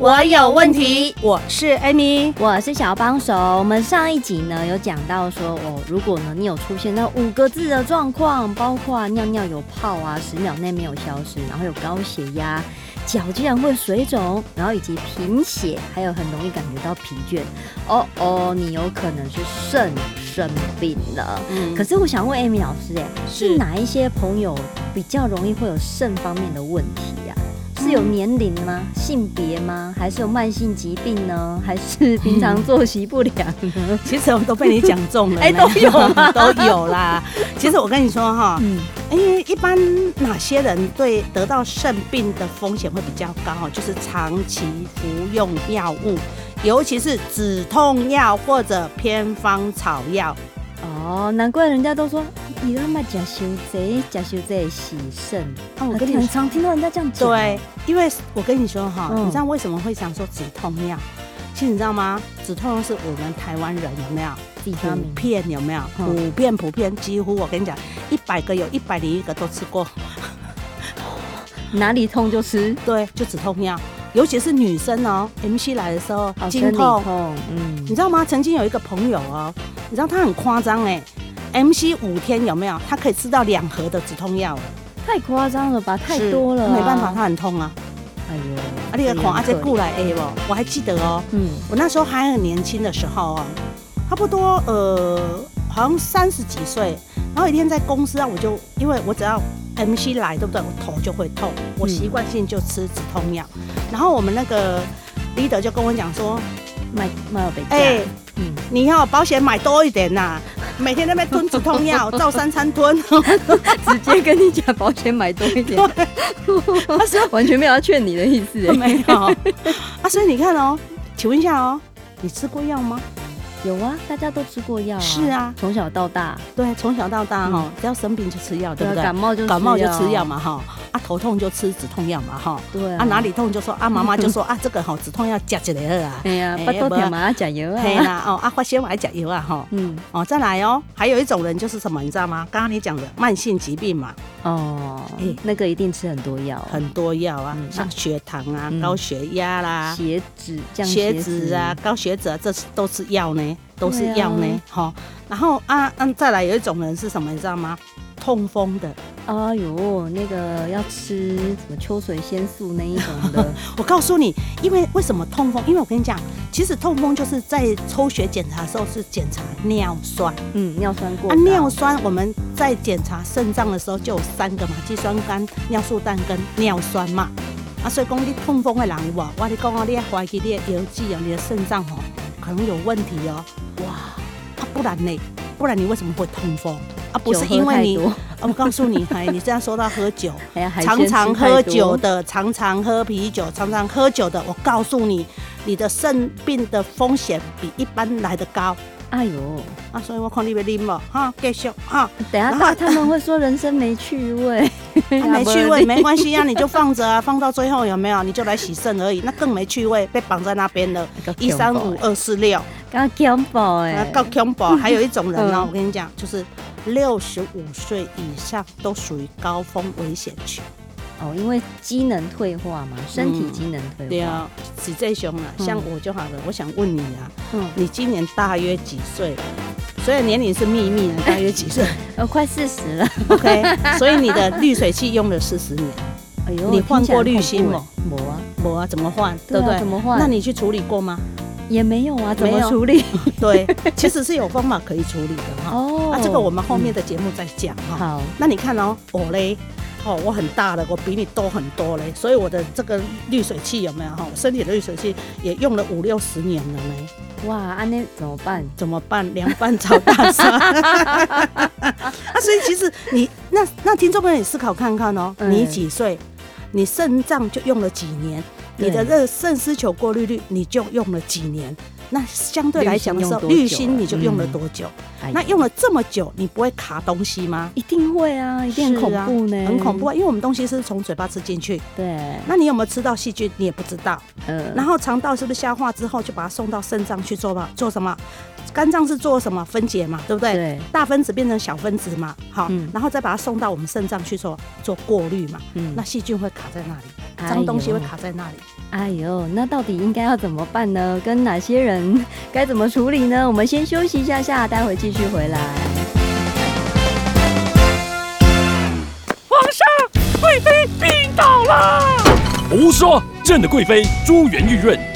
我有问题。我是 Amy，我是小帮手。我们上一集呢有讲到说，哦，如果呢你有出现那五个字的状况，包括尿尿有泡啊，十秒内没有消失，然后有高血压，脚竟然会水肿，然后以及贫血，还有很容易感觉到疲倦。哦哦，你有可能是肾生病了。嗯，可是我想问 Amy 老师，哎，是哪一些朋友比较容易会有肾方面的问题呀？是有年龄吗？性别吗？还是有慢性疾病呢？还是平常作息不良呢？其实我们都被你讲中了，哎、欸，都有 都有啦。其实我跟你说哈，嗯，哎，一般哪些人对得到肾病的风险会比较高？就是长期服用药物，尤其是止痛药或者偏方草药。哦，难怪人家都说。你他妈假修贼，假修贼喜肾。啊，我跟你常听到人家这样讲。对，因为我跟你说哈，嗯、你知道为什么会想说止痛药？其实你知道吗？止痛药是我们台湾人有没有？普遍有没有？普遍普遍，几乎我跟你讲，一百个有一百零一个都吃过。哪里痛就吃，对，就止痛药。尤其是女生哦，MC 来的时候，经痛，嗯，你知道吗？曾经有一个朋友哦，你知道他很夸张哎。M C 五天有没有？他可以吃到两盒的止痛药，太夸张了吧？太多了，没办法，他很痛啊。哎呦，啊，你个狂阿姐过来 A 不？我还记得哦，嗯，我那时候还很年轻的时候哦，差不多呃，好像三十几岁。然后一天在公司啊，我就因为我只要 M C 来，对不对？我头就会痛，我习惯性就吃止痛药。然后我们那个 leader 就跟我讲说，买买了北哎，嗯，你要保险买多一点呐。每天在那边吞止痛药，照三餐吞，直接跟你讲保险买多一点。他说完全没有要劝你的意思，没有。啊，所以你看哦，请问一下哦，你吃过药吗？有啊，大家都吃过药啊。是啊，从小到大，对，从小到大哈，只要生病就吃药，对不对？感冒就感冒就吃药嘛，哈。啊，头痛就吃止痛药嘛，哈。对啊。哪里痛就说啊，妈妈就说啊，这个好止痛药加起来了啊。哎呀，不多天嘛要加油啊。对啦，哦，啊发烧还加油啊，哈。嗯。哦，再来哦，还有一种人就是什么，你知道吗？刚刚你讲的慢性疾病嘛。哦。哎，那个一定吃很多药。很多药啊，像血糖啊、高血压啦、血脂、降血脂啊、高血脂啊，这是都是药呢。都是药呢，哈、啊，然后啊，嗯，再来有一种人是什么，你知道吗？痛风的，哎呦，那个要吃什么秋水仙素那一种的。我告诉你，因为为什么痛风？因为我跟你讲，其实痛风就是在抽血检查的时候是检查尿酸，嗯，尿酸过。啊，尿酸我们在检查肾脏的时候就有三个嘛，肌酸酐、尿素氮跟尿酸嘛。啊，所以讲你痛风的人，哇我跟你讲啊，你要怀疑你的腰肌啊，你的肾脏哦，可能有问题哦。哇，啊，不然呢？不然你为什么会痛风啊？不是因为你，我告诉你，哎，你这样说到喝酒，常常喝酒的，常常喝啤酒，常常喝酒的，我告诉你，你的肾病的风险比一般来的高。哎呦，啊，所以我看你别啉了，哈，继续哈。等下，他他们会说人生没趣味，没趣味没关系啊，你就放着啊，放到最后有没有？你就来洗肾而已，那更没趣味，被绑在那边了。一三五二四六，刚恐怖哎，够恐怖。还有一种人呢，我跟你讲，就是六十五岁以上都属于高风危险群。哦，因为机能退化嘛，身体机能退化。对啊，是这种啊，像我就好了。我想问你啊，嗯，你今年大约几岁？所以年龄是秘密啊，大约几岁？呃，快四十了。OK，所以你的滤水器用了四十年。哎呦，你换过滤芯吗？没啊，没啊，怎么换？对不对？怎么换？那你去处理过吗？也没有啊，怎么处理？对，其实是有方法可以处理的哈。哦，那这个我们后面的节目再讲哈。好，那你看哦，我嘞。哦，我很大了，我比你多很多嘞，所以我的这个滤水器有没有哈？我身体的滤水器也用了五六十年了呢。哇，安那怎么办？怎么办？凉拌炒大蒜。啊，所以其实你那那听众朋友，你思考看看哦，嗯、你几岁？你肾脏就用了几年？你的这肾丝球过滤率你就用了几年？那相对来讲的时候，滤芯你就用了多久？嗯、那用了这么久，你不会卡东西吗？一定会啊，一定很恐怖呢，啊、很恐怖啊！因为我们东西是从嘴巴吃进去，对。那你有没有吃到细菌？你也不知道。嗯。然后肠道是不是消化之后就把它送到肾脏去做吧？做什么？肝脏是做什么分解嘛？对不对？对。大分子变成小分子嘛？好，嗯、然后再把它送到我们肾脏去做做过滤嘛？嗯。那细菌会卡在那里，脏东西会卡在那里。哎呦，那到底应该要怎么办呢？跟哪些人该怎么处理呢？我们先休息一下下，待会继续回来。皇上，贵妃病倒了！胡说！朕的贵妃珠圆玉润，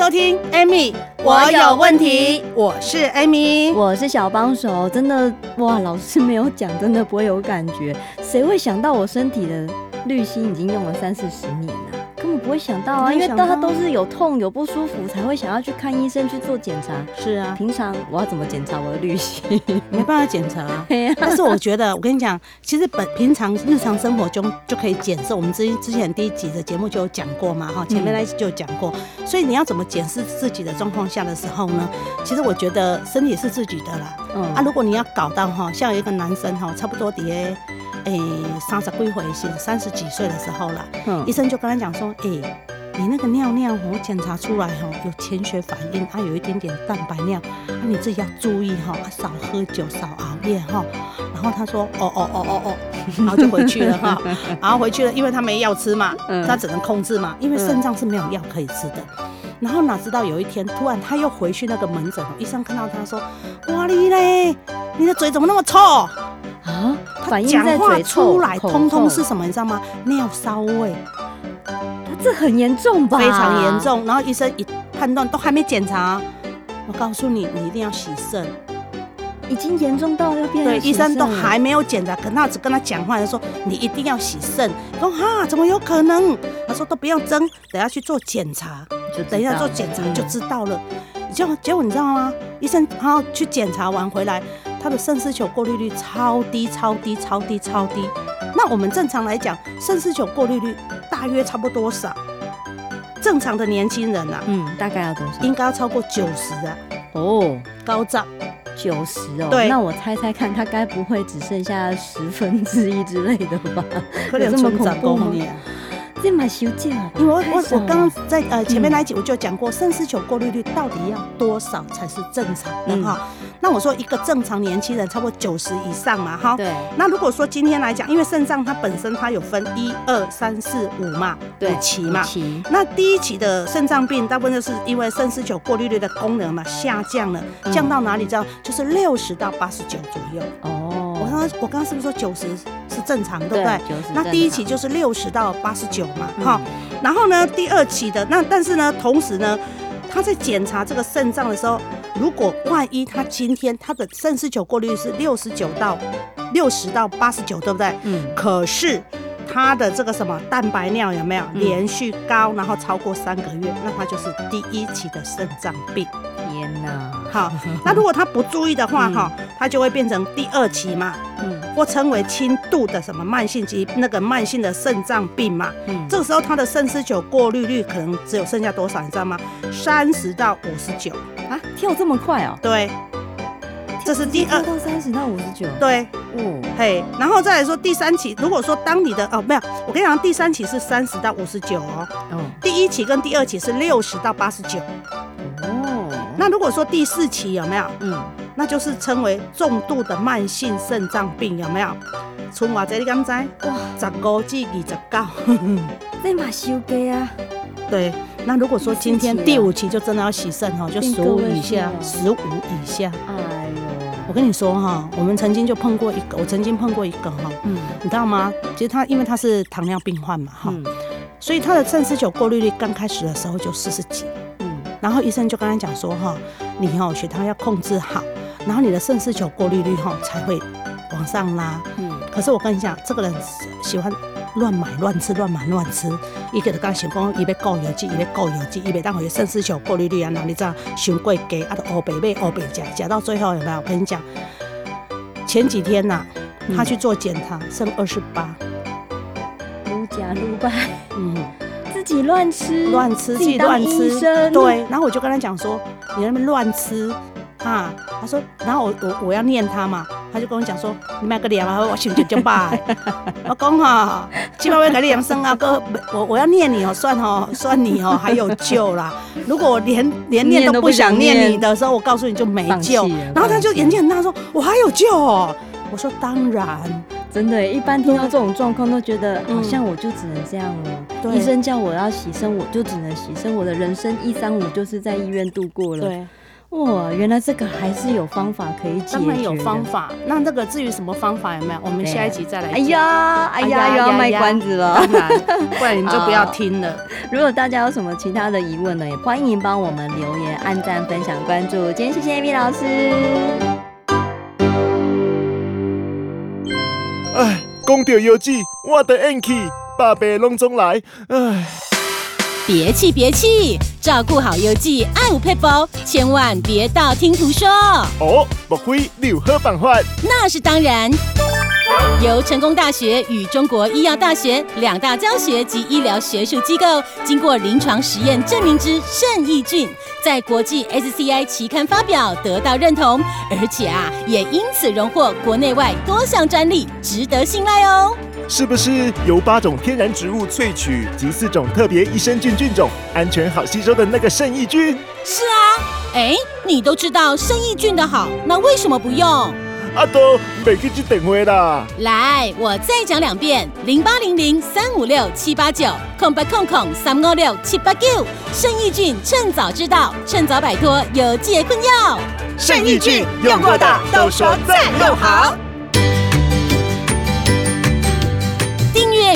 收听，Amy，我有问题。我是 Amy，我是小帮手。真的哇，老师没有讲，真的不会有感觉。谁会想到我身体的滤芯已经用了三四十年了？会想到啊，因为大家都是有痛有不舒服才会想要去看医生去做检查。是啊，平常我要怎么检查我的滤芯？没办法检查啊。但是我觉得，我跟你讲，其实本平常日常生活中就可以检视。我们之之前第一集的节目就有讲过嘛，哈，前面那一集就有讲过。所以你要怎么检视自己的状况下的时候呢？其实我觉得身体是自己的啦。嗯啊，如果你要搞到哈，像有一个男生哈，差不多的。哎，三十几岁是三十几岁的时候了，嗯，医生就跟他讲说，哎，你那个尿尿我检查出来哈有潜血反应，啊有一点点蛋白尿，那你自己要注意哈，少喝酒，少熬夜哈。然后他说，哦哦哦哦哦，然后就回去了哈，然后回去了，因为他没药吃嘛，他只能控制嘛，因为肾脏是没有药可以吃的。然后哪知道有一天突然他又回去那个门诊，医生看到他说，哇你嘞，你的嘴怎么那么臭？啊，他讲话出来通通是什么？你知道吗？尿骚味。他这很严重吧？非常严重。然后医生一判断都还没检查，我告诉你，你一定要洗肾。已经严重到要变。对，医生都还没有检查，可那只跟他讲话，他说你一定要洗肾。说哈，怎么有可能？他说都不要争，等下去做检查，就等一下做检查就知道了。结果结果你知道吗？医生然后去检查完回来。他的肾丝球过滤率超低，超低，超低，超低。那我们正常来讲，肾丝球过滤率大约差不多多少？正常的年轻人啊，嗯，大概要多少？应该要超过九十啊。哦，高涨，九十哦。对，那我猜猜看，他该不会只剩下十分之一之类的吧？可能这么恐怖吗？这么修剪啊！因为我我我刚刚在呃前面那一集我就讲过，肾丝球过滤率到底要多少才是正常的哈？那我说一个正常年轻人超过九十以上嘛哈。对。那如果说今天来讲，因为肾脏它本身它有分一二三四五嘛，对，五期嘛。期。那第一期的肾脏病，大部分就是因为肾丝球过滤率的功能嘛下降了，降到哪里？知道？就是六十到八十九左右。哦。我刚刚我刚刚是不是说九十？是正常，对不对？对，那第一期就是六十到八十九嘛，哈、嗯。然后呢，第二期的那但是呢，同时呢，他在检查这个肾脏的时候，如果万一他今天他的肾丝球过滤是六十九到六十到八十九，对不对？嗯。可是他的这个什么蛋白尿有没有连续高，然后超过三个月，那他就是第一期的肾脏病。天哪！好，那如果他不注意的话，哈、嗯，他就会变成第二期嘛。嗯。或称为轻度的什么慢性疾那个慢性的肾脏病嘛，嗯，这个时候他的肾丝球过滤率可能只有剩下多少，你知道吗？三十到五十九啊，跳这么快哦？对，这是第二到三十到五十九。对，哦，嘿，然后再来说第三期，如果说当你的哦没有，我跟你讲，第三期是三十到五十九哦，哦，第一期跟第二期是六十到八十九。哦，那如果说第四期有没有？嗯，那就是称为重度的慢性肾脏病，有没有？春华这你敢知？哇，十五至二十九。这马修给啊，对，那如果说今天第五期就真的要洗肾哈，就十五以下，十五以下。哎呦，我跟你说哈，我们曾经就碰过一个，我曾经碰过一个哈，嗯，你知道吗？其实他因为他是糖尿病患嘛哈，所以他的肾丝球过滤率刚开始的时候就四十几，嗯，然后医生就跟他讲说哈，你哦血糖要控制好，然后你的肾丝球过滤率哈才会往上拉，嗯，可是我跟你讲，这个人喜欢。乱买乱吃，乱买乱吃，伊个就讲想讲，伊要顾药剂，伊要顾药剂，伊袂当互伊肾丝球过滤率啊，那你知道，伤过低，啊，都乌白买乌白食，食到最后有没有？我跟你讲，前几天呐、啊，他去做检查，剩二十八，如假如白，嗯，自己乱吃，乱吃，自己乱吃，对，然后我就跟他讲说，你那边乱吃。啊，他说，然后我我我要念他嘛，他就跟我讲说，你买个两啊，我心情就罢。我讲哈，起码我给你养生啊，哥，我我要念你哦，算哦，算你哦，还有救啦。如果我连连念都不想念你的时候，我告诉你就没救。然后他就眼睛很大，说，我还有救哦。我说当然，真的，一般听到这种状况都觉得好像我就只能这样医生叫我要洗身，我就只能洗身，我的人生一三五就是在医院度过了。对。哇，原来这个还是有方法可以解决。当然有方法。那这个至于什么方法有没有？我们下一集再来讲。哎呀，哎呀，又要卖关子了。当然，不然你就不要听了。如果大家有什么其他的疑问呢，也欢迎帮我们留言、按赞、分享、关注。今天谢谢 Amy 老师。哎，讲到药剂，我的运气，百倍拢总来。哎。别气别气，照顾好邮寄爱护撇步，千万别道听途说。哦，莫非你有好办法？那是当然。由成功大学与中国医药大学两大教学及医疗学术机构经过临床实验证明之肾益菌，在国际 SCI 期刊发表，得到认同，而且啊，也因此荣获国内外多项专利，值得信赖哦。是不是由八种天然植物萃取及四种特别益生菌菌种，安全好吸收的那个肾益菌？是啊，哎，你都知道肾益菌的好，那为什么不用？阿都没去接电话啦。来，我再讲两遍：零八零零三五六七八九空八空空三五六七八九。肾益菌趁早知道，趁早摆脱有解困扰。肾益菌用过的都说赞又好。